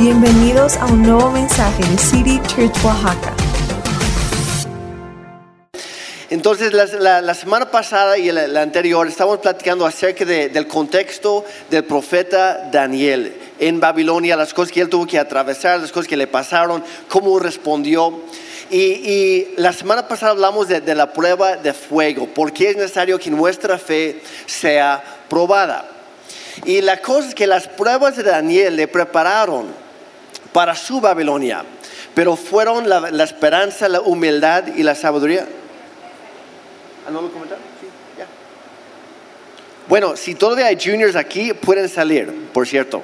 Bienvenidos a un nuevo mensaje de City Church Oaxaca. Entonces, la, semana pasada y la, anterior estábamos platicando acerca de- del contexto del profeta Daniel en Babilonia, las cosas que él tuvo que atravesar, las cosas que le pasaron, cómo respondió. Y, y la semana pasada hablamos de, de la prueba de fuego, porque es necesario que nuestra fe sea probada. Y la cosa es que las pruebas de Daniel le prepararon para su Babilonia, pero fueron la, esperanza, la humildad y la sabiduría. ¿Ah, no lo? Sí, ya. Bueno, si todavía hay juniors aquí, pueden salir, por cierto.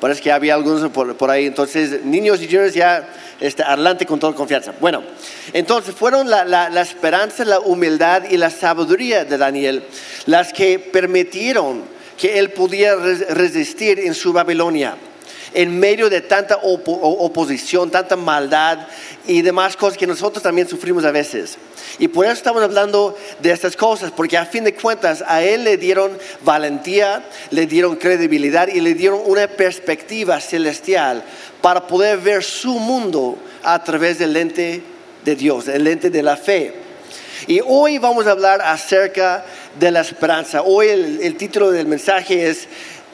Parece que había algunos por, por ahí. Entonces, niños y juniors ya este, adelante con toda confianza. Bueno, entonces fueron la, la- esperanza, la humildad y la sabiduría de Daniel las que permitieron que él pudiera res- resistir en su Babilonia en medio de tanta oposición, tanta maldad y demás cosas que nosotros también sufrimos a veces. Y por eso estamos hablando de estas cosas, porque a fin de cuentas a él le dieron valentía, le dieron credibilidad y le dieron una perspectiva celestial para poder ver su mundo a través del lente de Dios, el lente de la fe. Y hoy vamos a hablar acerca de la esperanza. Hoy el, el título del mensaje es,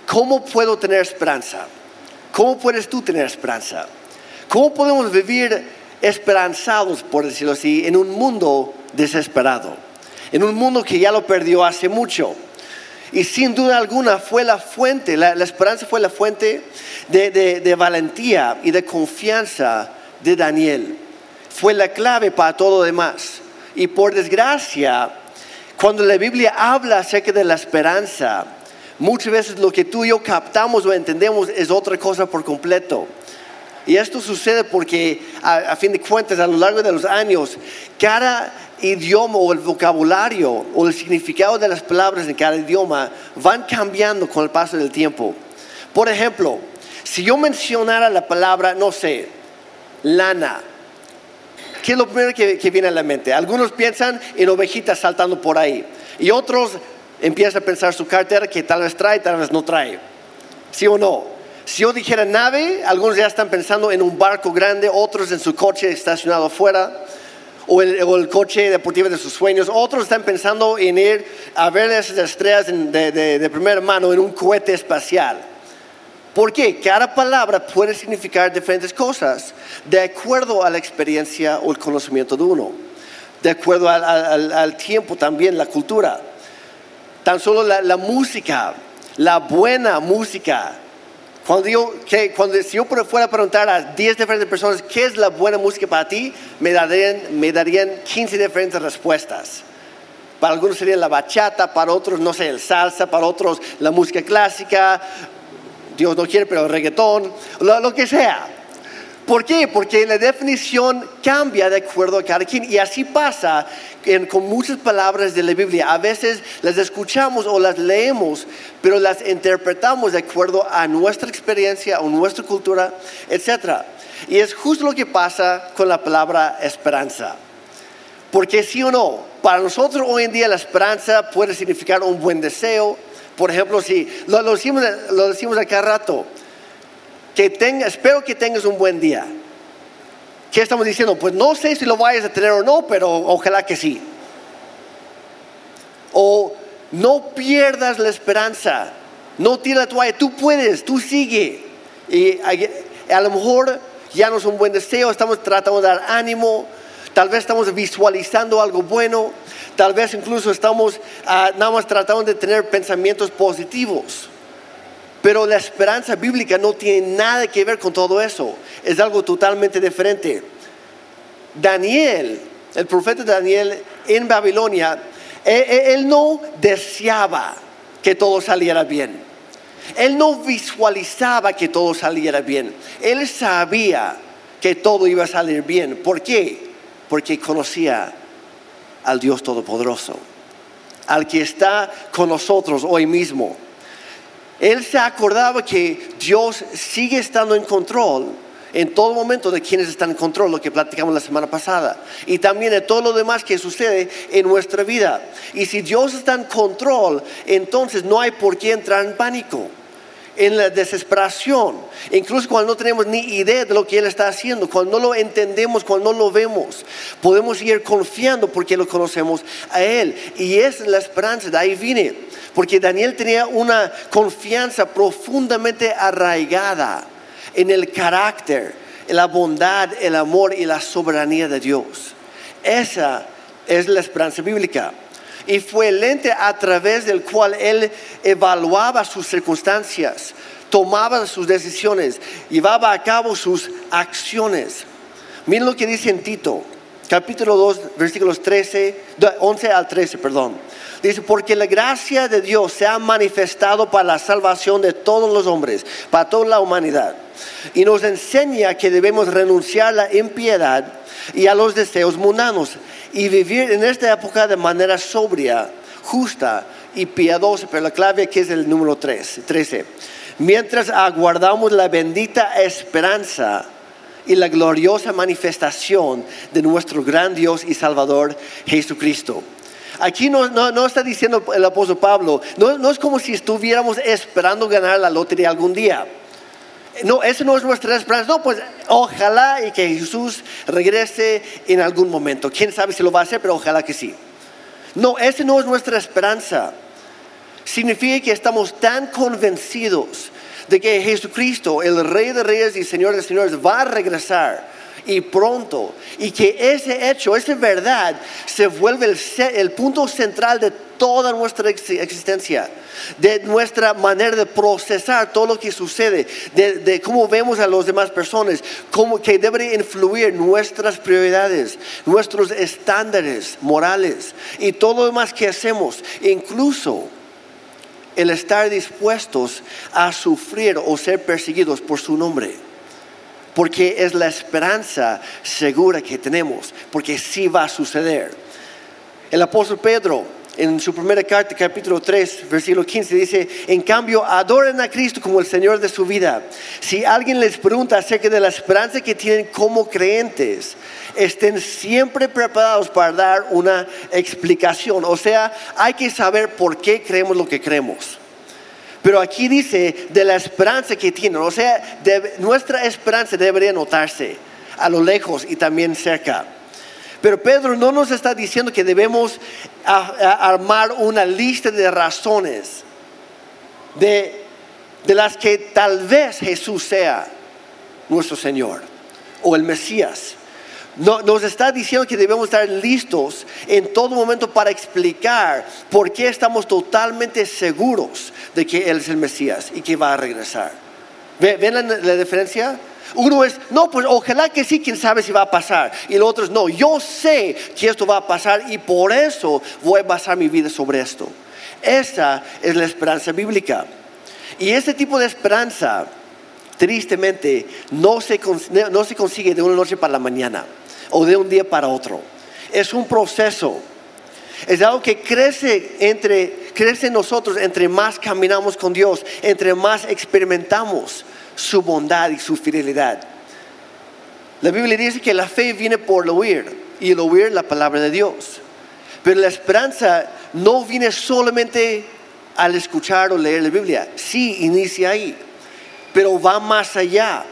¿cómo puedo tener esperanza? ¿Cómo puedes tú tener esperanza? ¿Cómo podemos vivir esperanzados, por decirlo así, en un mundo desesperado? En un mundo que ya lo perdió hace mucho. Y sin duda alguna fue la fuente, la, esperanza fue la fuente de, de- de valentía y de confianza de Daniel. Fue la clave para todo lo demás. Y por desgracia, cuando la Biblia habla acerca de la esperanza, muchas veces lo que tú y yo captamos o entendemos es otra cosa por completo. Y esto sucede porque, a, fin de cuentas, a lo largo de los años, cada idioma o el vocabulario o el significado de las palabras en cada idioma van cambiando con el paso del tiempo. Por ejemplo, si yo mencionara la palabra, no sé, lana, ¿qué es lo primero que, que viene a la mente? Algunos piensan en ovejitas saltando por ahí y otros empiezan a pensar su cartera que tal vez trae, tal vez no trae. ¿Sí o no? Si yo dijera nave, algunos ya están pensando en un barco grande, otros en su coche estacionado afuera, o el, coche deportivo de sus sueños, otros están pensando en ir a ver esas estrellas de, primera mano en un cohete espacial. ¿Por qué? Cada palabra puede significar diferentes cosas de acuerdo a la experiencia o el conocimiento de uno, de acuerdo al tiempo también, la cultura. Tan solo la, música, la buena música. Cuando yo, que, cuando, si yo fuera a preguntar a 10 diferentes personas qué es la buena música para ti, me darían, me darían 15 diferentes respuestas. Para algunos sería la bachata, para otros, no sé, el salsa, para otros la música clásica, Dios no quiere, pero el reggaetón, lo que sea. ¿Por qué? Porque la definición cambia de acuerdo a cada quien y así pasa en- con muchas palabras de la Biblia. A veces las escuchamos o las leemos, pero las interpretamos de acuerdo a nuestra experiencia o nuestra cultura, etc. Y es justo lo que pasa con la palabra esperanza. Porque sí o no, para nosotros hoy en día la esperanza puede significar un buen deseo. Por ejemplo, si lo, lo decimos, lo decimos a cada rato, que tenga, espero que tengas un buen día. ¿Qué estamos diciendo? Pues no sé si lo vayas a tener o no, pero ojalá que sí. O no pierdas la esperanza, no tires la toalla, tú puedes, tú sigue. Y a, a lo mejor ya no es un buen deseo, estamos tratando de dar ánimo, tal vez estamos visualizando algo bueno, tal vez incluso estamos ah, nada más tratando de tener pensamientos positivos. Pero la esperanza bíblica no tiene nada que ver con todo eso. Es algo totalmente diferente. Daniel, el profeta Daniel en Babilonia, él, él- él no deseaba que todo saliera bien. Él no visualizaba que todo saliera bien. Él sabía que todo iba a salir bien. ¿Por qué? Porque conocía al Dios Todopoderoso, al que está con nosotros hoy mismo. Él se acordaba que Dios sigue estando en control en todo momento de quienes están en control, lo que platicamos la semana pasada, y también de todo lo demás que sucede en nuestra vida. Y si Dios está en control, entonces no hay por qué entrar en pánico. en la desesperación, incluso cuando no tenemos ni idea de lo que Él está haciendo, cuando no lo entendemos, cuando no lo vemos, podemos ir confiando porque lo conocemos a Él. Y es la esperanza, de ahí viene, porque Daniel tenía una confianza profundamente arraigada en el carácter, en la bondad, el amor y la soberanía de Dios. Esa es la esperanza bíblica y fue el lente a través del cual él evaluaba sus circunstancias, tomaba sus decisiones, llevaba a cabo sus acciones. Miren lo que dice en Tito, capítulo 2, versículos 13, 11 al 13, perdón. Dice, porque la gracia de Dios se ha manifestado para la salvación de todos los hombres, para toda la humanidad. Y nos enseña que debemos renunciar a la impiedad y a los deseos mundanos y vivir en esta época de manera sobria, justa y piadosa. Pero la clave aquí es el número 13. Mientras aguardamos la bendita esperanza y la gloriosa manifestación de nuestro gran Dios y Salvador Jesucristo. Aquí no, está diciendo el apóstol Pablo, no, no es como si estuviéramos esperando ganar la lotería algún día no, eso no es nuestra esperanza. No, pues ojalá y que Jesús regrese en algún momento. Quién sabe si lo va a hacer, pero ojalá que sí. No, esa no es nuestra esperanza. Significa que estamos tan convencidos de que Jesucristo, el Rey de Reyes y Señor de Señores, va a regresar y pronto. Y que ese hecho, esa verdad, se vuelve el, punto central de toda nuestra existencia, de nuestra manera de procesar todo lo que sucede, de, cómo vemos a las demás personas, cómo que debe influir nuestras prioridades, nuestros estándares morales y todo lo demás que hacemos, incluso el estar dispuestos a sufrir o ser perseguidos por su nombre porque es la esperanza segura que tenemos, porque sí va a suceder. El apóstol Pedro, en su primera carta, capítulo 3, versículo 15, dice, en cambio, adoren a Cristo como el Señor de su vida. Si alguien les pregunta acerca de la esperanza que tienen como creyentes, estén siempre preparados para dar una explicación. O sea, hay que saber por qué creemos lo que creemos. Pero aquí dice de la esperanza que tienen. O sea, nuestra esperanza debería notarse a lo lejos y también cerca. Pero Pedro no nos está diciendo que debemos armar una lista de razones de, de las que tal vez Jesús sea nuestro Señor o el Mesías nos está diciendo que debemos estar listos en todo momento para explicar por qué estamos totalmente seguros de que Él es el Mesías y que va a regresar. ¿Ven la, diferencia? Uno es, no, pues ojalá que sí, quién sabe si va a pasar. Y el otro es, no, yo sé que esto va a pasar y por eso voy a basar mi vida sobre esto. Esa es la esperanza bíblica. Y ese tipo de esperanza, tristemente, no no se consigue de una noche para la mañana o de un día para otro. Es un proceso. Es algo que crece entre crece nosotros entre más caminamos con Dios, entre más experimentamos su bondad y su fidelidad. La Biblia dice que la fe viene por el oír y el oír la palabra de Dios. Pero la esperanza no viene solamente al escuchar o leer la Biblia. Sí, inicia ahí, pero va más allá.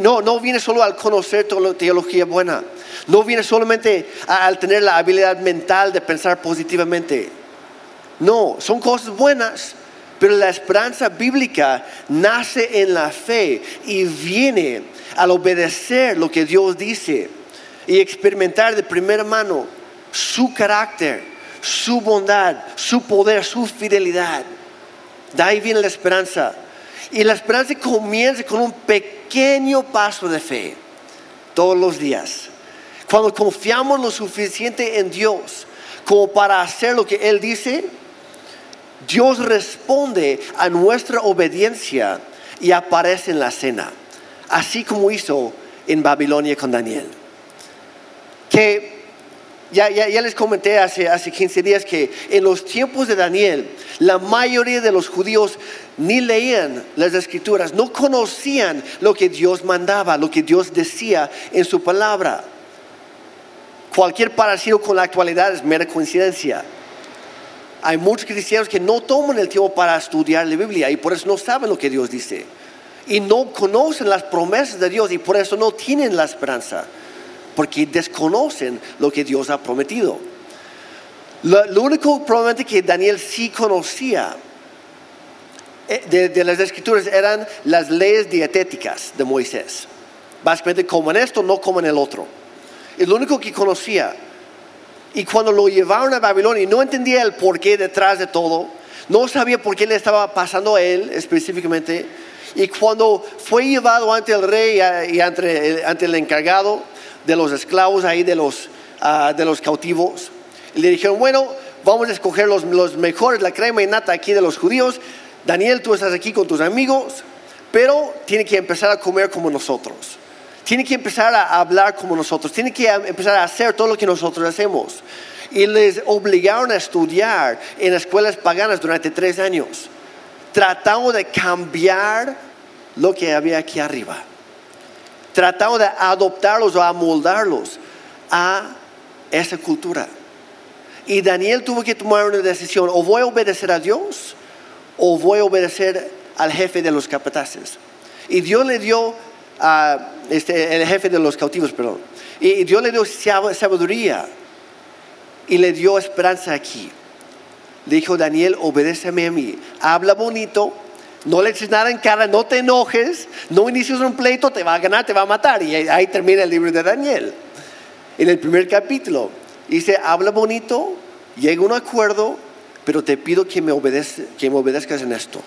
No, no viene solo al conocer teología buena. No viene solamente al tener la habilidad mental de pensar positivamente. No, son cosas buenas, pero la esperanza bíblica nace en la fe y viene al obedecer lo que Dios dice y experimentar de primera mano su carácter, su bondad, su poder, su fidelidad. De ahí viene la esperanza. Y la esperanza comienza con un pequeño paso de fe todos los días. Cuando confiamos lo suficiente en Dios como para hacer lo que Él dice, Dios responde a nuestra obediencia y aparece en la cena, así como hizo en Babilonia con Daniel. Que ya, les comenté hace, hace 15 días que en los tiempos de Daniel, la mayoría de los judíos ni leían las escrituras, no conocían lo que Dios mandaba, lo que Dios decía en su palabra. Cualquier parecido con la actualidad es mera coincidencia. hay muchos cristianos que no toman el tiempo para estudiar la Biblia y por eso no saben lo que Dios dice. Y no conocen las promesas de Dios y por eso no tienen la esperanza. Porque desconocen lo que Dios ha prometido. Lo, lo único probablemente que Daniel sí conocía de, de las escrituras eran las leyes dietéticas de Moisés. Básicamente comen esto, no comen el otro. Es lo único que conocía. Y cuando lo llevaron a Babilonia, no entendía el porqué detrás de todo. No sabía por qué le estaba pasando a él específicamente. Y cuando fue llevado ante el rey y ante, el encargado de los esclavos ahí, de los, uh, de los cautivos, le dijeron, bueno, vamos a escoger los, los mejores, la crema y nata aquí de los judíos. Daniel, tú estás aquí con tus amigos, pero tiene que empezar a comer como nosotros. Tiene que empezar a hablar como nosotros. Tiene que empezar a hacer todo lo que nosotros hacemos. Y les obligaron a estudiar en escuelas paganas durante tres años. Tratando de cambiar lo que había aquí arriba. Tratando de adoptarlos o amoldarlos a esa cultura. Y Daniel tuvo que tomar una decisión. O voy a obedecer a Dios o voy a obedecer al jefe de los capataces. Y Dios le dio a este, el jefe de los cautivos, perdón. Y Dios le dio sabiduría y le dio esperanza aquí. Le dijo, Daniel, obedéceme a mí. Habla bonito, no le eches nada en cara, no te enojes, no inicies un pleito, te va a ganar, te va a matar. Y ahí termina el libro de Daniel. En el primer capítulo, dice, habla bonito, llega a un acuerdo, pero te pido que me, obedezcas en esto.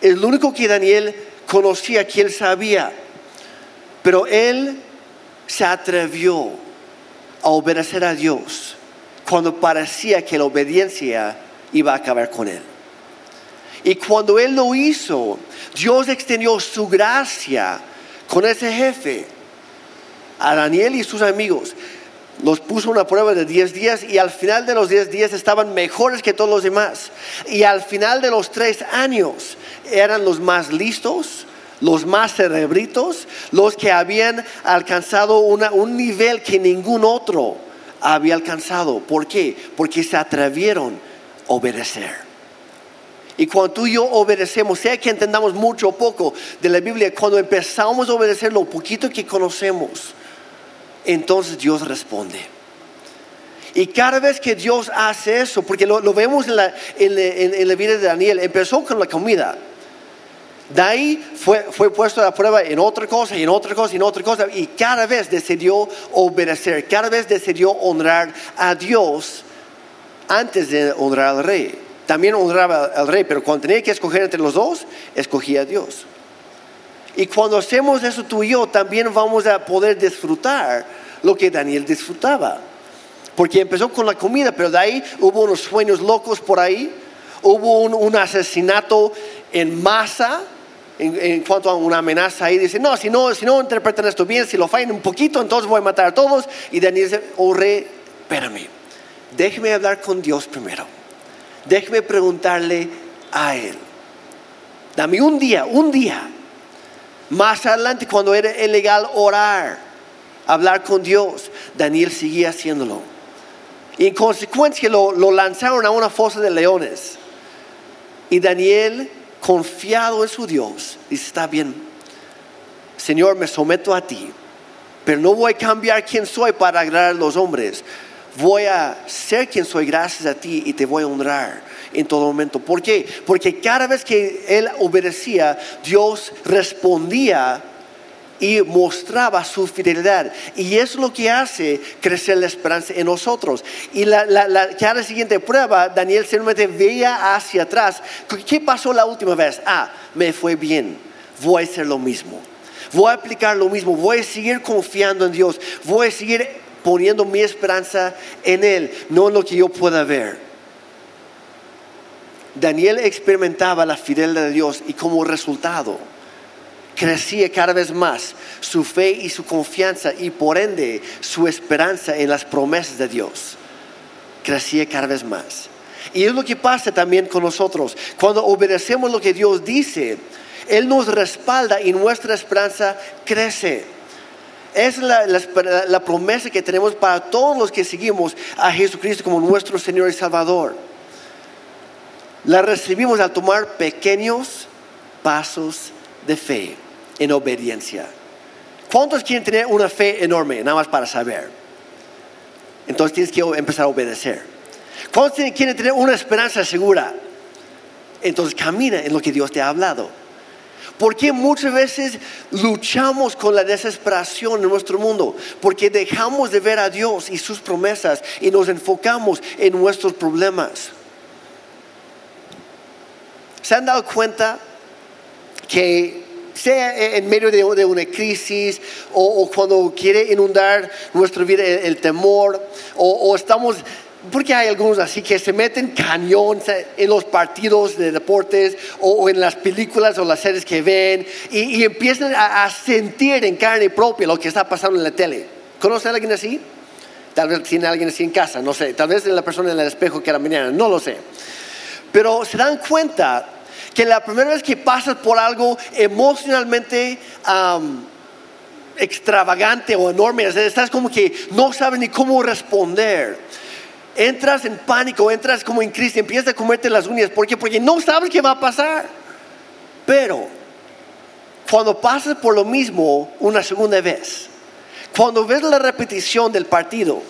Es lo único que Daniel conocía, que él sabía. Pero él se atrevió a obedecer a Dios cuando parecía que la obediencia iba a acabar con él. Y cuando él lo hizo, Dios extendió su gracia con ese jefe, a Daniel y sus amigos. Los puso una prueba de 10 días y al final de los 10 días estaban mejores que todos los demás. Y al final de los tres años eran los más listos, los más cerebritos, los que habían alcanzado un nivel que ningún otro había alcanzado. ¿Por qué? Porque se atrevieron a obedecer. Y cuando tú y yo obedecemos, sea que entendamos mucho o poco de la Biblia, cuando empezamos a obedecer lo poquito que conocemos, entonces Dios responde. Y cada vez que Dios hace eso, porque lo, vemos en la, en la vida de Daniel, empezó con la comida. De ahí fue, fue puesto a prueba en otra cosa, en otra cosa, en otra cosa, y cada vez decidió obedecer, cada vez decidió honrar a Dios antes de honrar al rey. También honraba al rey, pero cuando tenía que escoger entre los dos, escogía a Dios. Y cuando hacemos eso tú y yo, también vamos a poder disfrutar lo que Daniel disfrutaba. Porque empezó con la comida, pero de ahí hubo unos sueños locos por ahí, hubo un, asesinato en masa en, cuanto a una amenaza ahí, dice, no, si no, si no interpretan esto bien, si lo fallan un poquito, entonces voy a matar a todos. Y Daniel dice, oh rey, espérame, déjeme hablar con Dios primero. Déjeme preguntarle a Él. Dame un día, un día. Más adelante, cuando era ilegal orar, hablar con Dios, Daniel seguía haciéndolo. Y en consecuencia lo, lanzaron a una fosa de leones. Y Daniel confiado en su Dios, dice, está bien, Señor, me someto a ti, pero no voy a cambiar quién soy para agradar a los hombres. Voy a ser quien soy gracias a ti y te voy a honrar en todo momento. ¿Por qué? Porque cada vez que él obedecía, Dios respondía y mostraba su fidelidad. Y es lo que hace crecer la esperanza en nosotros. Y la, la, cada siguiente prueba, Daniel simplemente veía hacia atrás. ¿Qué pasó la última vez? Ah, me fue bien. Voy a hacer lo mismo. Voy a aplicar lo mismo. Voy a seguir confiando en Dios. Voy a seguir poniendo mi esperanza en Él, no en lo que yo pueda ver. Daniel experimentaba la fidelidad de Dios y como resultado crecía cada vez más su fe y su confianza y por ende su esperanza en las promesas de Dios. Crecía cada vez más. Y es lo que pasa también con nosotros. Cuando obedecemos lo que Dios dice, Él nos respalda y nuestra esperanza crece. Es la, la, promesa que tenemos para todos los que seguimos a Jesucristo como nuestro Señor y Salvador. La recibimos al tomar pequeños pasos de fe en obediencia. ¿Cuántos quieren tener una fe enorme? Nada más para saber. Entonces tienes que empezar a obedecer. ¿Cuántos quieren tener una esperanza segura? Entonces camina en lo que Dios te ha hablado. Porque muchas veces luchamos con la desesperación en nuestro mundo? Porque dejamos de ver a Dios y sus promesas y nos enfocamos en nuestros problemas. ¿Se han dado cuenta que sea en medio de, una crisis o, cuando quiere inundar nuestra vida el, temor o estamos porque hay algunos así que se meten cañón en los partidos de deportes o, en las películas o las series que ven y, empiezan a, sentir en carne propia lo que está pasando en la tele. ¿Conoce a alguien así? Tal vez tiene alguien así en casa, no sé. Tal vez la persona en el espejo que era mañana, no lo sé. Pero se dan cuenta que la primera vez que pasas por algo emocionalmente extravagante o enorme, estás como que no sabes ni cómo responder entras en pánico, entras como en crisis, empiezas a comerte las uñas. ¿Por qué? Porque no sabes qué va a pasar. Pero cuando pasas por lo mismo una segunda vez, cuando ves la repetición del partido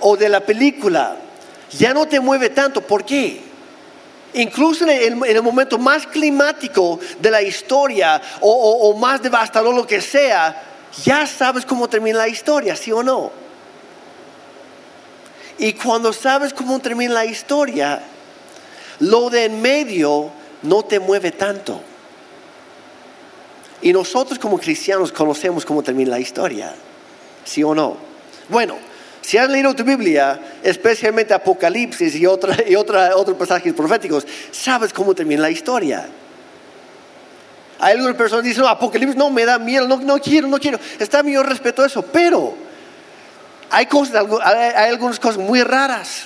o de la película, ya no te mueve tanto. ¿Por qué? Incluso en el, momento más climático de la historia o, o más devastador, lo que sea, ya sabes cómo termina la historia, ¿sí o no? Y cuando sabes cómo termina la historia, lo de en medio no te mueve tanto. Y nosotros como cristianos conocemos cómo termina la historia, ¿sí o no? Bueno, si has leído tu Biblia, especialmente Apocalipsis y, otra, y otros pasajes proféticos, sabes cómo termina la historia. Hay algunas personas que dicen, no, Apocalipsis no me da miedo, no, no quiero, no quiero. Está bien, yo respeto eso, pero hay, cosas, hay algunas cosas muy raras,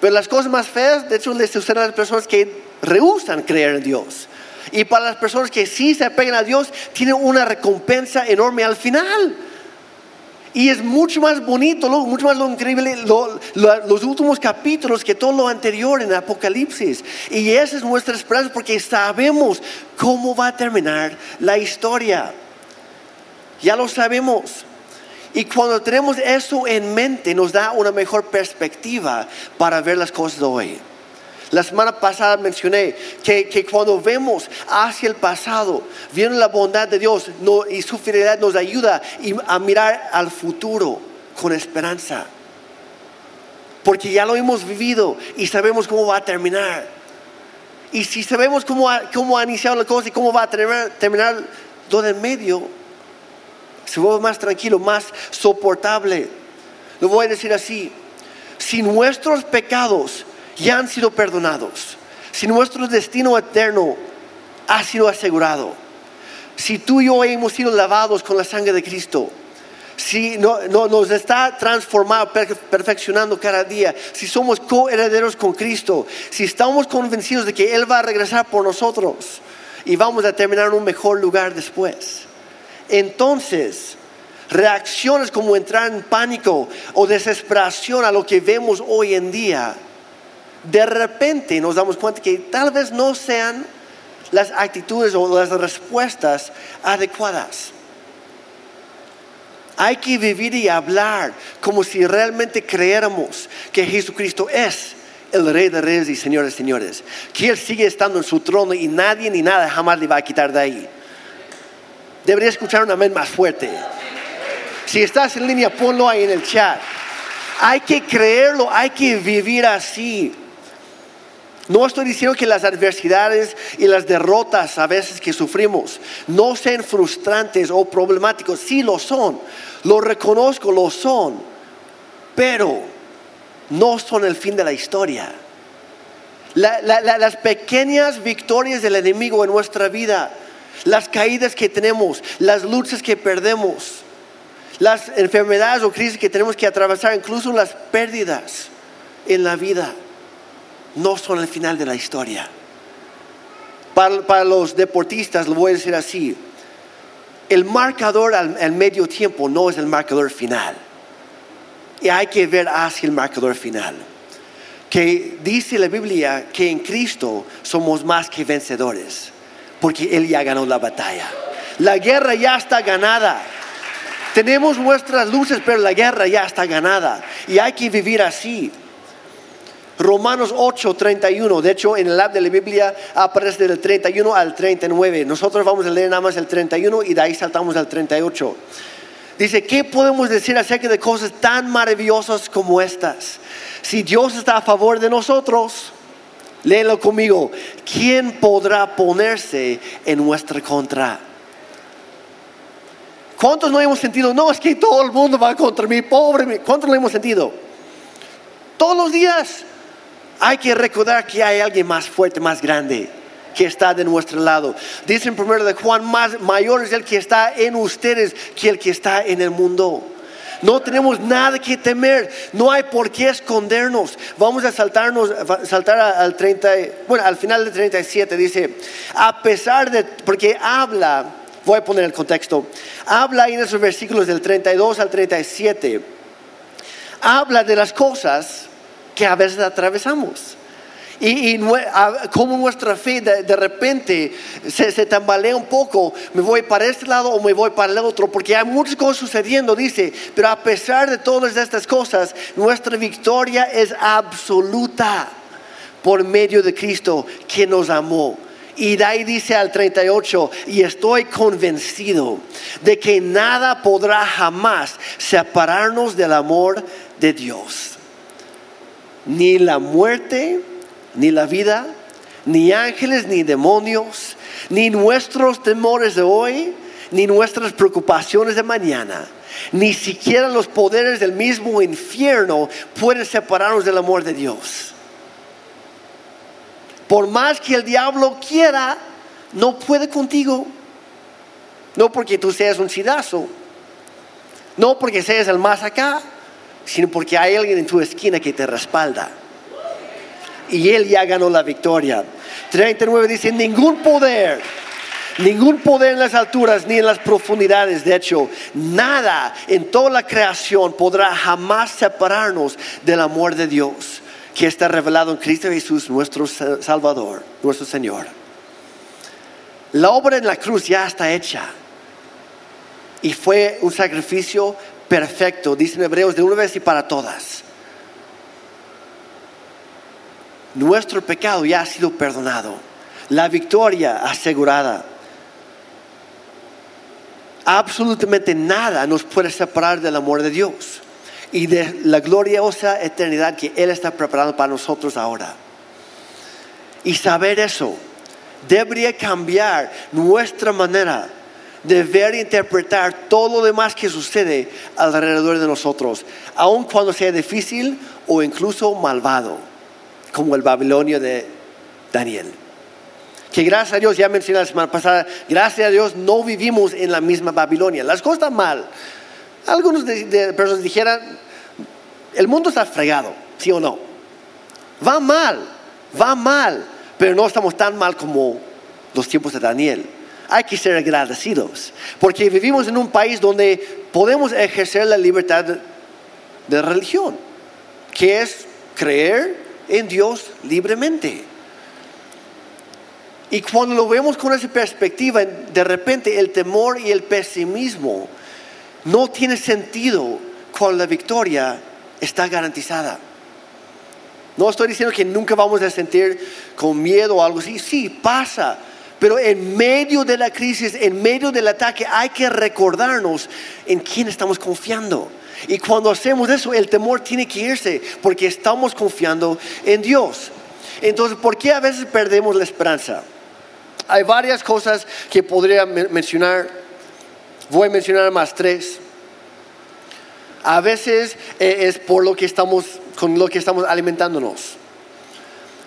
pero las cosas más feas, de hecho, les suceden a las personas que rehusan creer en Dios. Y para las personas que sí se apegan a Dios, tienen una recompensa enorme al final. Y es mucho más bonito, mucho más lo increíble los últimos capítulos que todo lo anterior en Apocalipsis. Y esa es nuestra esperanza porque sabemos cómo va a terminar la historia. Ya lo sabemos. Y cuando tenemos eso en mente nos da una mejor perspectiva para ver las cosas de hoy. La semana pasada mencioné que, cuando vemos hacia el pasado, viendo la bondad de Dios y su fidelidad nos ayuda a mirar al futuro con esperanza. Porque ya lo hemos vivido y sabemos cómo va a terminar. Y si sabemos cómo ha, cómo ha iniciado la cosa y cómo va a terminar, terminar todo en medio, se vuelve más tranquilo, más soportable. Lo voy a decir así, si nuestros pecados ya han sido perdonados, si nuestro destino eterno ha sido asegurado, si tú y yo hemos sido lavados con la sangre de Cristo, si no, nos está transformando, perfeccionando cada día, si somos coherederos con Cristo, si estamos convencidos de que Él va a regresar por nosotros y vamos a terminar en un mejor lugar después entonces reacciones como entrar en pánico o desesperación a lo que vemos hoy en día, de repente nos damos cuenta que tal vez no sean las actitudes o las respuestas adecuadas. Hay que vivir y hablar como si realmente creyéramos que Jesucristo es el Rey de Reyes y Señores Señores, que Él sigue estando en su trono y nadie ni nada jamás le va a quitar de ahí. Debería escuchar un amén más fuerte. Si estás en línea, ponlo ahí en el chat. Hay que creerlo, hay que vivir así. No estoy diciendo que las adversidades y las derrotas a veces que sufrimos no sean frustrantes o problemáticos. Sí lo son. Lo reconozco, lo son. Pero no son el fin de la historia. las pequeñas victorias del enemigo en nuestra vida las caídas que tenemos, las luchas que perdemos, las enfermedades o crisis que tenemos que atravesar, incluso las pérdidas en la vida, no son el final de la historia. Para, los deportistas, lo voy a decir así, el marcador al, medio tiempo no es el marcador final. Y hay que ver hacia el marcador final. que dice la Biblia que en Cristo somos más que vencedores, porque Él ya ganó la batalla. La guerra ya está ganada. Tenemos nuestras luces, pero la guerra ya está ganada. Y hay que vivir así. Romanos 8, 31. De hecho, en el lab de la Biblia aparece del 31 al 39. Nosotros vamos a leer nada más el 31 y de ahí saltamos al 38. Dice, ¿qué podemos decir acerca de cosas tan maravillosas como estas? Si Dios está a favor de nosotros, léelo conmigo, ¿quién podrá ponerse en nuestra contra? ¿Cuántos no hemos sentido? No, es que todo el mundo va contra mí, pobre. ¿Cuántos lo hemos sentido? Todos los días hay que recordar que hay alguien más fuerte, más grande, que está de nuestro lado. Dice en primero de Juan, más mayor es el que está en ustedes que el que está en el mundo. No tenemos nada que temer, no hay por qué escondernos. Vamos a saltarnos, saltar al 30, bueno, al final del 37 dice, a pesar de, porque habla, voy a poner el contexto, habla en esos versículos del 32 al 37, habla de las cosas que a veces atravesamos. Y, como nuestra fe de, repente se, se, tambalea un poco, me voy para este lado o me voy para el otro, porque hay muchas cosas sucediendo, dice, pero a pesar de todas estas cosas, nuestra victoria es absoluta por medio de Cristo que nos amó. Y de ahí dice al 38, y estoy convencido de que nada podrá jamás separarnos del amor de Dios. Ni la muerte, ni la vida, ni ángeles, ni demonios, ni nuestros temores de hoy, ni nuestras preocupaciones de mañana, ni siquiera los poderes del mismo infierno pueden separarnos del amor de Dios. Por más que el diablo quiera, no puede contigo. No porque tú seas un sidazo, no porque seas el más acá, sino porque hay alguien en tu esquina que te respalda. Y él ya ganó la victoria. 39 dice, ningún poder, ningún poder en las alturas ni en las profundidades, de hecho, nada en toda la creación podrá jamás separarnos del amor de Dios que está revelado en Cristo Jesús, nuestro Salvador, nuestro Señor. La obra en la cruz ya está hecha y fue un sacrificio perfecto, dicen Hebreos, de una vez y para todas. Nuestro pecado ya ha sido perdonado, la victoria asegurada. Absolutamente nada nos puede separar del amor de Dios y de la gloriosa eternidad que Él está preparando para nosotros ahora. Y saber eso debería cambiar nuestra manera de ver e interpretar todo lo demás que sucede alrededor de nosotros, aun cuando sea difícil o incluso malvado, como el Babilonio de Daniel. Que gracias a Dios, ya mencioné la semana pasada, gracias a Dios no vivimos en la misma Babilonia. Las cosas están mal, algunos personas dijeran, el mundo está fregado, ¿sí o no? Va mal, va mal, pero no estamos tan mal como los tiempos de Daniel. Hay que ser agradecidos, porque vivimos en un país donde podemos ejercer la libertad de religión, que es creer en Dios libremente. Y cuando lo vemos con esa perspectiva, de repente el temor y el pesimismo no tiene sentido cuando la victoria está garantizada. No estoy diciendo que nunca vamos a sentir con miedo o algo así. Sí, pasa. Pero en medio de la crisis, en medio del ataque, hay que recordarnos en quién estamos confiando. Y cuando hacemos eso, el temor tiene que irse porque estamos confiando en Dios. Entonces, ¿por qué a veces perdemos la esperanza? Hay varias cosas que podría mencionar Voy a mencionar más tres. A veces eh, es por lo que estamos, con lo que estamos alimentándonos.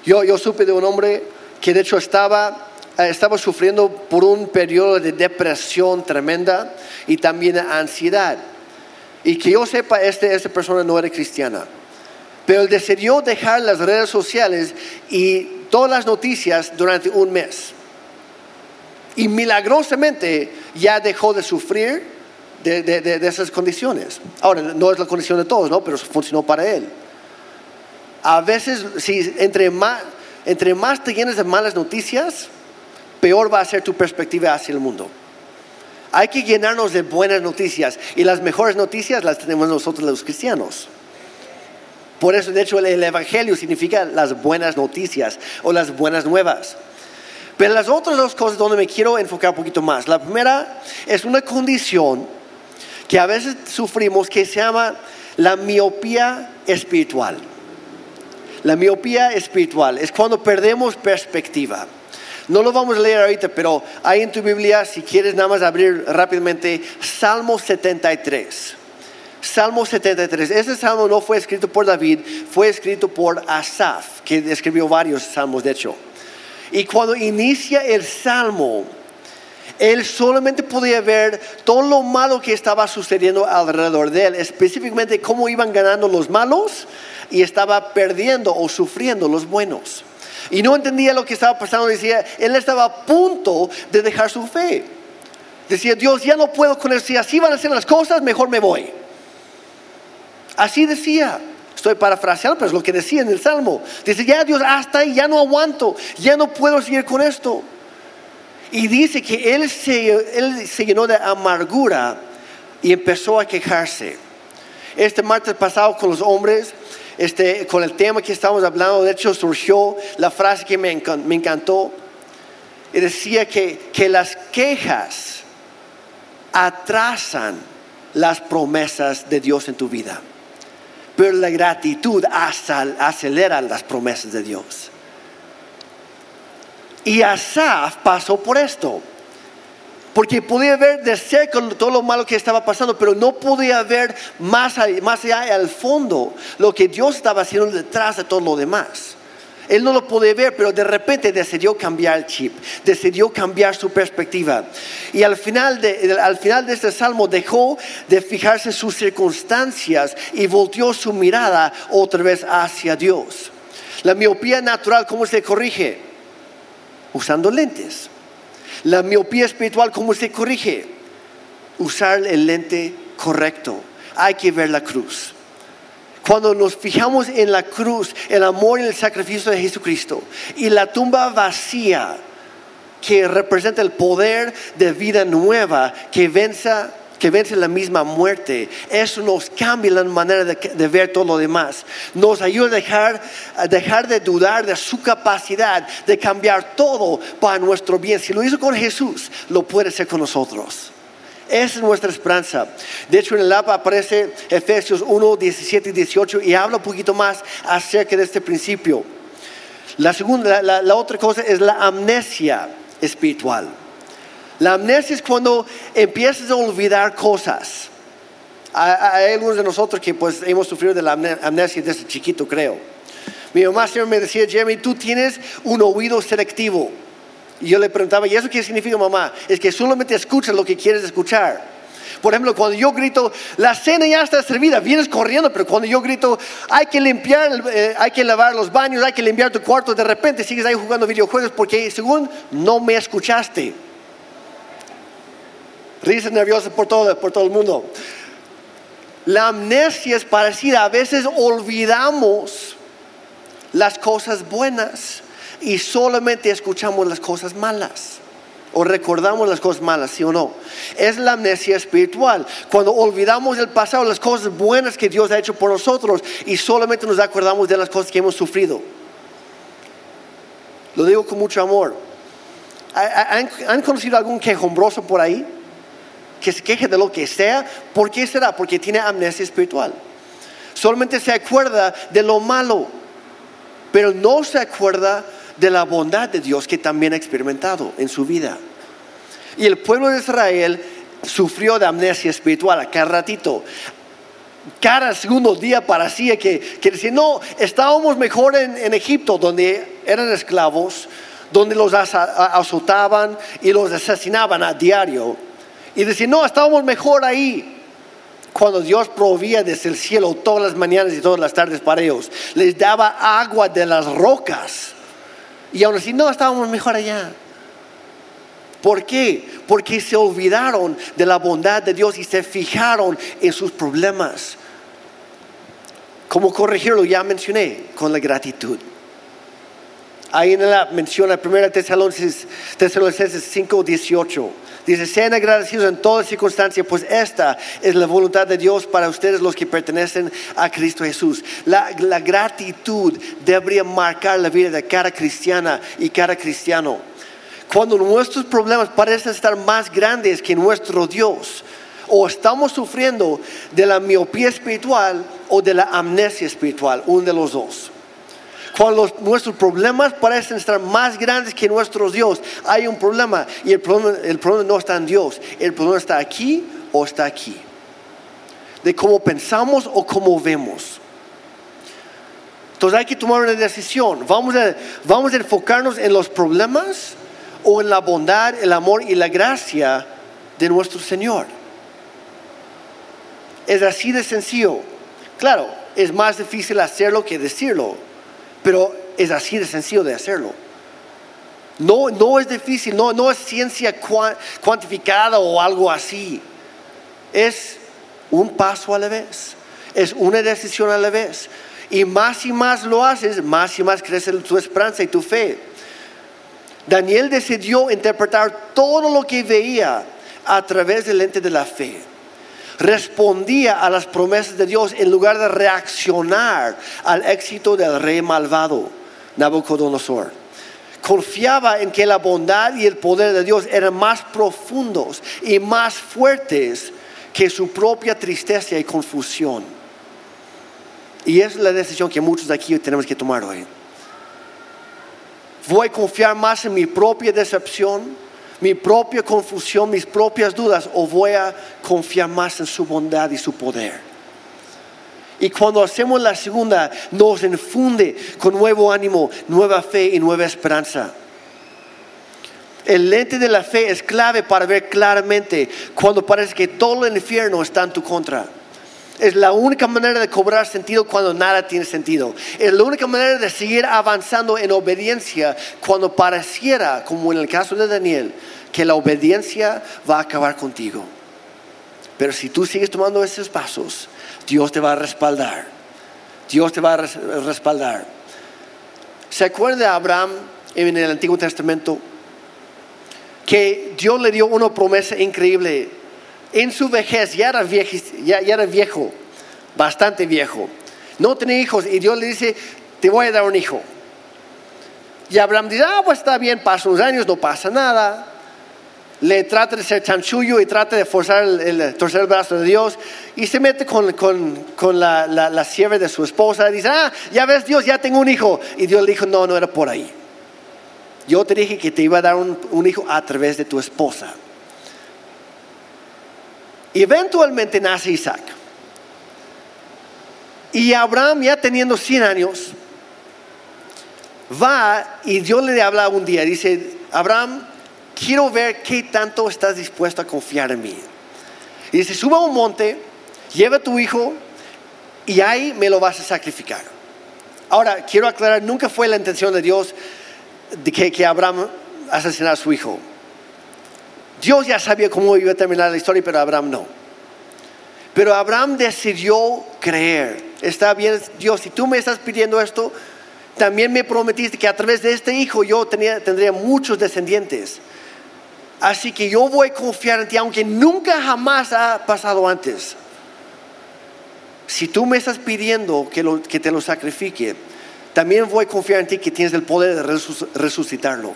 Yo, yo supe de un hombre que de hecho estaba, estaba sufriendo por un periodo de depresión tremenda y también de ansiedad. Y que yo sepa, este, esta persona no era cristiana. Pero él decidió dejar las redes sociales y todas las noticias durante un mes. Y milagrosamente ya dejó de sufrir de, esas condiciones. Ahora, no es la condición de todos, ¿no? Pero funcionó para él. a veces, si entre más, entre más te llenes de malas noticias, peor va a ser tu perspectiva hacia el mundo. Hay que llenarnos de buenas noticias y las mejores noticias las tenemos nosotros los cristianos. Por eso, de hecho, el Evangelio significa las buenas noticias o las buenas nuevas. Pero las otras dos cosas donde me quiero enfocar un poquito más. La primera es una condición que a veces sufrimos que se llama la miopía espiritual. La miopía espiritual es cuando perdemos perspectiva. No lo vamos a leer ahorita, pero hay en tu Biblia, si quieres nada más abrir rápidamente, Salmo 73. Salmo 73. Ese salmo no fue escrito por David, fue escrito por Asaf, que escribió varios salmos, de hecho. Y cuando inicia el salmo, él solamente podía ver todo lo malo que estaba sucediendo alrededor de él, específicamente cómo iban ganando los malos y estaba perdiendo o sufriendo los buenos. Y no entendía lo que estaba pasando, decía, él estaba a punto de dejar su fe. Decía, Dios, ya no puedo con él, si así van a ser las cosas, mejor me voy. Así decía. Estoy parafraseando, pero es lo que decía en el Salmo. Dice, ya Dios, hasta ahí, ya no aguanto, ya no puedo seguir con esto. Y dice que él se, él se llenó de amargura y empezó a quejarse. Este martes pasado con los hombres, este, con el tema que estamos hablando, de hecho surgió la frase que me, me encantó. Y decía que, que las quejas atrasan las promesas de Dios en tu vida. Pero la gratitud acelera las promesas de Dios. Y Asaf pasó por esto. Porque podía ver de cerca todo lo malo que estaba pasando, pero no podía ver más allá, más allá al fondo lo que Dios estaba haciendo detrás de todo lo demás. Él no lo podía ver, pero de repente decidió cambiar el chip, decidió cambiar su perspectiva. Y al final de, al final de este salmo dejó de fijarse sus circunstancias y volteó su mirada otra vez hacia Dios. La miopía natural, ¿cómo se corrige? Usando lentes. La miopía espiritual, ¿cómo se corrige? Usar el lente correcto. Hay que ver la cruz. Cuando nos fijamos en la cruz, el amor y el sacrificio de Jesucristo y la tumba vacía que representa el poder de vida nueva que vence, que vence la misma muerte, eso nos cambia la manera de, ver todo lo demás. Nos ayuda a dejar, dejar de dudar de su capacidad de cambiar todo para nuestro bien. Si lo hizo con Jesús, lo puede hacer con nosotros. Esa es nuestra esperanza. De hecho, en el APA aparece Efesios 1, 17 y 18 y habla un poquito más acerca de este principio. La, segunda, la, otra cosa es la amnesia espiritual. La amnesia es cuando empiezas a olvidar cosas. Hay, algunos de nosotros que pues hemos sufrido de la amnesia desde chiquito, creo. Mi mamá siempre me decía, Jeremy, tú tienes un oído selectivo. Y yo le preguntaba, ¿y eso qué significa, mamá? Es que solamente escuchas lo que quieres escuchar. Por ejemplo, cuando yo grito, la cena ya está servida, vienes corriendo, pero cuando yo grito, hay que limpiar, eh, hay que lavar los baños, hay que limpiar tu cuarto, de repente sigues ahí jugando videojuegos porque según no me escuchaste. Risas nerviosas por todo, por todo el mundo. La amnesia es parecida, a veces olvidamos las cosas buenas y solamente escuchamos las cosas malas. O recordamos las cosas malas, sí o no. Es la amnesia espiritual. Cuando olvidamos el pasado, las cosas buenas que Dios ha hecho por nosotros y solamente nos acordamos de las cosas que hemos sufrido. Lo digo con mucho amor. ¿Han, conocido algún quejumbroso por ahí? Que se queje de lo que sea. ¿Por qué será? Porque tiene amnesia espiritual. Solamente se acuerda de lo malo, pero no se acuerda de la bondad de Dios que también ha experimentado en su vida. Y el pueblo de Israel sufrió de amnesia espiritual a cada ratito. Cada segundo día parecía que, que decía, no, estábamos mejor en, Egipto, donde eran esclavos, donde los azotaban y los asesinaban a diario. Y decía, no, estábamos mejor ahí cuando Dios proveía desde el cielo todas las mañanas y todas las tardes para ellos. Les daba agua de las rocas. Y aún así, no, estábamos mejor allá. ¿Por qué? Porque se olvidaron de la bondad de Dios y se fijaron en sus problemas. ¿Cómo corregirlo? Ya mencioné, con la gratitud. Ahí en la menciona 1 Tesalonicenses, Tesalonicenses 5, 18. Dice, sean agradecidos en toda circunstancia, pues esta es la voluntad de Dios para ustedes los que pertenecen a Cristo Jesús. La, la gratitud debería marcar la vida de cada cristiana y cada cristiano. Cuando nuestros problemas parecen estar más grandes que nuestro Dios, o estamos sufriendo de la miopía espiritual o de la amnesia espiritual, uno de los dos. Cuando los- nuestros problemas parecen estar más grandes que nuestro Dios, hay un problema y el problema, el problema no está en Dios, el problema está aquí o está aquí. De cómo pensamos o cómo vemos. Entonces hay que tomar una decisión. ¿Vamos a, vamos a enfocarnos en los problemas o en la bondad, el amor y la gracia de nuestro Señor? Es así de sencillo. Claro, es más difícil hacerlo que decirlo, pero es así de sencillo de hacerlo. No, no es difícil, no, no es ciencia cua- cuantificada o algo así. Es un paso a la vez, es una decisión a la vez. Y más y más lo haces, más y más crece tu esperanza y tu fe. Daniel decidió interpretar todo lo que veía a través del lente de la fe. Respondía a las promesas de Dios en lugar de reaccionar al éxito del rey malvado, Nabucodonosor. Confiaba en que la bondad y el poder de Dios eran más profundos y más fuertes que su propia tristeza y confusión. Y es la decisión que muchos de aquí tenemos que tomar hoy. Voy a confiar más en mi propia decepción, mi propia confusión, mis propias dudas, o voy a confiar más en su bondad y su poder. Y cuando hacemos la segunda, nos infunde con nuevo ánimo, nueva fe y nueva esperanza. El lente de la fe es clave para ver claramente cuando parece que todo el infierno está en tu contra. Es la única manera de cobrar sentido cuando nada tiene sentido. Es la única manera de seguir avanzando en obediencia cuando pareciera, como en el caso de Daniel, que la obediencia va a acabar contigo. Pero si tú sigues tomando esos pasos, Dios te va a respaldar. Dios te va a res- respaldar. ¿Se acuerda de Abraham en el Antiguo Testamento? Que Dios le dio una promesa increíble. En su vejez ya era, viejo, bastante viejo. No tenía hijos y Dios le dice, te voy a dar un hijo. Y Abraham dice, ah, pues está bien, pasan unos años, no pasa nada le trata de ser chanchullo y trata de forzar el, torcer el brazo de Dios y se mete con, con- con la, la, la sierva de su esposa y dice, ah, ya ves Dios, ya tengo un hijo. Y Dios le dijo, no, no era por ahí. Yo te dije que te iba a dar un, un hijo a través de tu esposa. Y eventualmente nace Isaac. Y Abraham ya teniendo 100 años, va y Dios le habla un día, dice, Abraham, quiero ver qué tanto estás dispuesto a confiar en mí. Y dice, suba a un monte, lleva a tu hijo y ahí me lo vas a sacrificar. Ahora, quiero aclarar, nunca fue la intención de Dios de que, que Abraham asesinara a su hijo. Dios ya sabía cómo iba a terminar la historia, pero Abraham no. Pero Abraham decidió creer. Está bien, Dios, si tú me estás pidiendo esto, también me prometiste que a través de este hijo yo tendría muchos descendientes. Así que yo voy a confiar en ti, aunque nunca jamás ha pasado antes. Si tú me estás pidiendo que, te lo sacrifique, también voy a confiar en ti que tienes el poder de resucitarlo.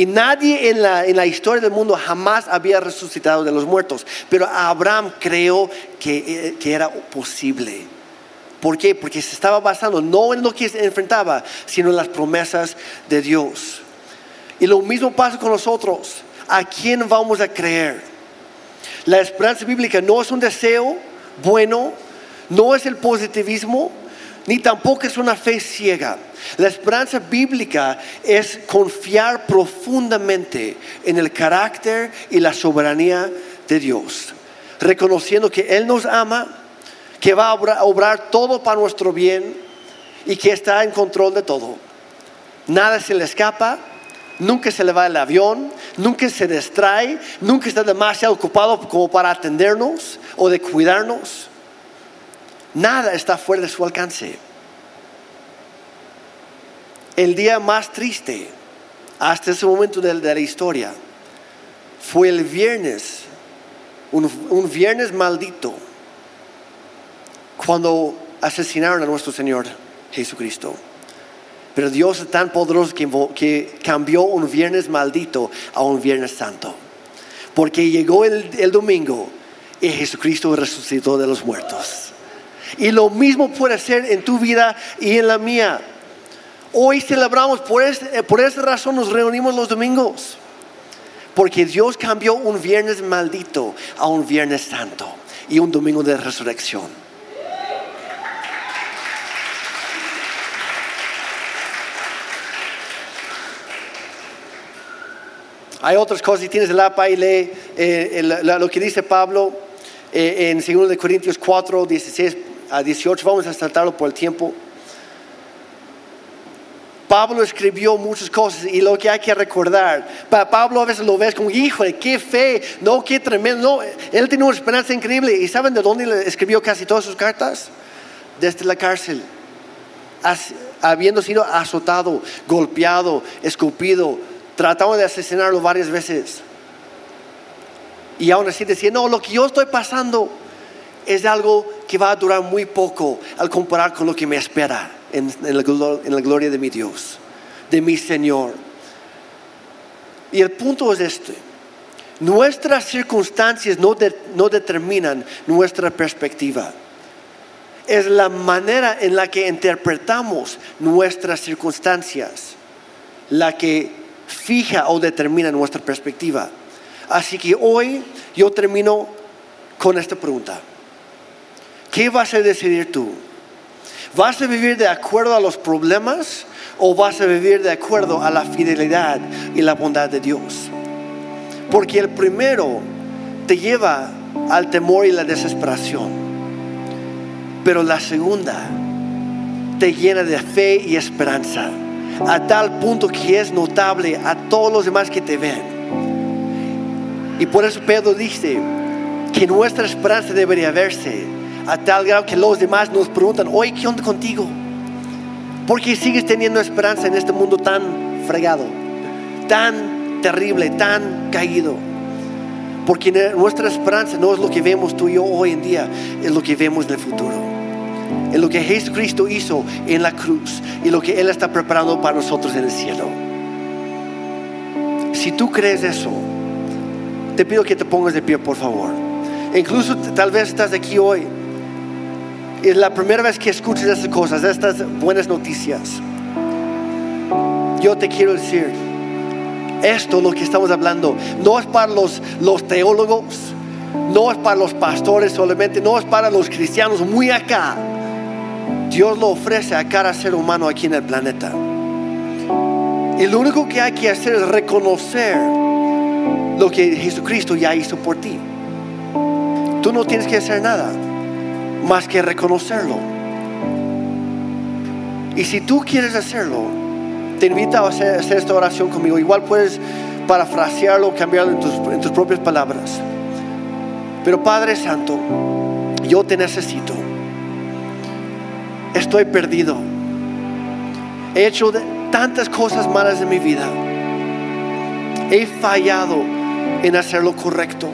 Y nadie en la, en la historia del mundo jamás había resucitado de los muertos. Pero Abraham creó que, eh, que era posible. ¿Por qué? Porque se estaba basando no en lo que se enfrentaba, sino en las promesas de Dios. Y lo mismo pasa con nosotros. ¿A quién vamos a creer? La esperanza bíblica no es un deseo bueno, no es el positivismo, ni tampoco es una fe ciega. La esperanza bíblica es confiar profundamente en el carácter y la soberanía de Dios, reconociendo que Él nos ama, que va a obra- a obrar todo para nuestro bien y que está en control de todo. Nada se le escapa, nunca se le va el avión, nunca se distrae, nunca está demasiado ocupado como para atendernos o de cuidarnos. Nada está fuera de su alcance. El día más triste hasta ese momento de, la historia fue el viernes, un viernes maldito, cuando asesinaron a nuestro Señor Jesucristo. Pero Dios es tan poderoso que, cambió un viernes maldito a un viernes santo. Porque llegó el, domingo y Jesucristo resucitó de los muertos. Y lo mismo puede ser en tu vida y en la mía. Hoy celebramos, por, por esa razón nos reunimos los domingos. Porque Dios cambió un viernes maldito a un viernes santo y un domingo de resurrección. Hay otras cosas, si tienes el APA y lee eh, lo que dice Pablo eh, en 2 Corintios 4, 16 a 18, vamos a saltarlo por el tiempo. Pablo escribió muchas cosas y lo que hay que recordar, para Pablo a veces lo ves como, híjole, qué fe, no, qué tremendo, no, él tiene una esperanza increíble. ¿Y saben de dónde escribió casi todas sus cartas? Desde la cárcel, habiendo sido azotado, golpeado, escupido, Tratamos de asesinarlo varias veces. Y aún así decía, no, lo que yo estoy pasando es algo que va a durar muy poco al comparar con lo que me espera en, la, gloria de mi Dios, de mi Señor. Y el punto es este. Nuestras circunstancias no, no determinan nuestra perspectiva. Es la manera en la que interpretamos nuestras circunstancias la que fija o determina nuestra perspectiva. Así que hoy yo termino con esta pregunta. ¿Qué vas a decidir tú? ¿Vas a vivir de acuerdo a los problemas o vas a vivir de acuerdo a la fidelidad y la bondad de Dios? Porque el primero te lleva al temor y la desesperación, pero la segunda te llena de fe y esperanza a tal punto que es notable a todos los demás que te ven. Y por eso Pedro dice que nuestra esperanza debería verse a tal grado que los demás nos preguntan, oye, ¿qué onda contigo? ¿Por qué sigues teniendo esperanza en este mundo tan fregado, tan terrible, tan caído? Porque nuestra esperanza no es lo que vemos tú y yo hoy en día, es lo que vemos en el futuro en lo que Jesucristo hizo en la cruz y lo que Él está preparando para nosotros en el cielo. Si tú crees eso, te pido que te pongas de pie, por favor. incluso tal vez estás aquí hoy. Es la primera vez que escuchas estas cosas, estas buenas noticias. Yo te quiero decir, esto lo que estamos hablando no es para los, los teólogos, no es para los pastores solamente, no es para los cristianos muy acá. Dios lo ofrece a cada ser humano aquí en el planeta. Y lo único que hay que hacer es reconocer lo que Jesucristo ya hizo por ti. Tú no tienes que hacer nada más que reconocerlo. Y si tú quieres hacerlo, te invito a hacer, esta oración conmigo. Igual puedes parafrasearlo, cambiarlo en tus, en tus propias palabras. Pero Padre Santo, yo te necesito estoy perdido. He hecho tantas cosas malas en mi vida. He fallado en hacer lo correcto.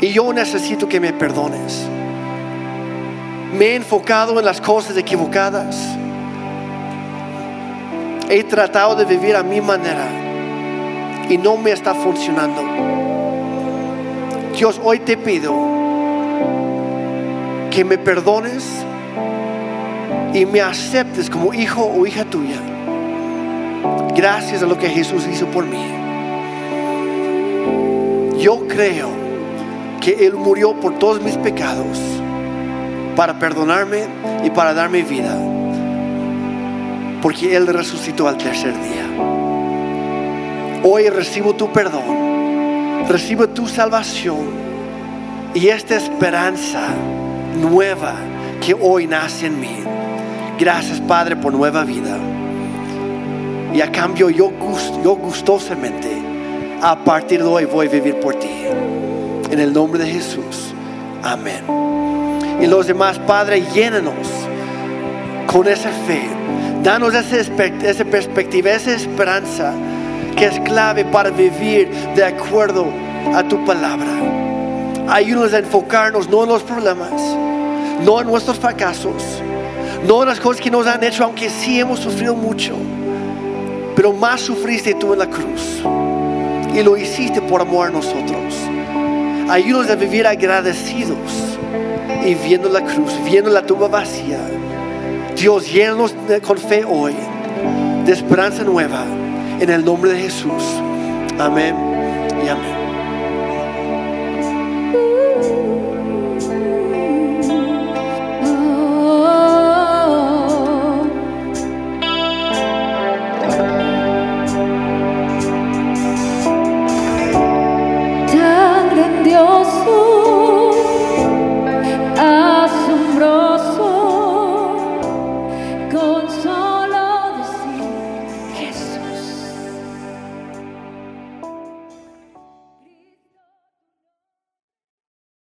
Y yo necesito que me perdones. Me he enfocado en las cosas equivocadas. He tratado de vivir a mi manera y no me está funcionando. Dios, hoy te pido que me perdones y me aceptes como hijo o hija tuya. Gracias a lo que Jesús hizo por mí. Yo creo que Él murió por todos mis pecados para perdonarme y para darme vida. Porque Él resucitó al tercer día. Hoy recibo tu perdón, recibo tu salvación y esta esperanza nueva que hoy nace en mí. Gracias, Padre, por nueva vida. Y a cambio, yo, yo gustosamente, a partir de hoy, voy a vivir por ti. En el nombre de Jesús. Amén. Y los demás. Padre, llénanos con esa fe. Danos esa, esa perspectiva, esa esperanza que es clave para vivir de acuerdo a tu palabra. Ayúdanos a enfocarnos no en los problemas, no en nuestros fracasos, no en las cosas que nos han hecho, aunque sí hemos sufrido mucho. Pero más sufriste tú en la cruz y lo hiciste por amor a nosotros. Ayúdanos a vivir agradecidos y viendo la cruz, viendo la tumba vacía. Dios, llénanos con fe hoy, de esperanza nueva, en el nombre de Jesús. Amén.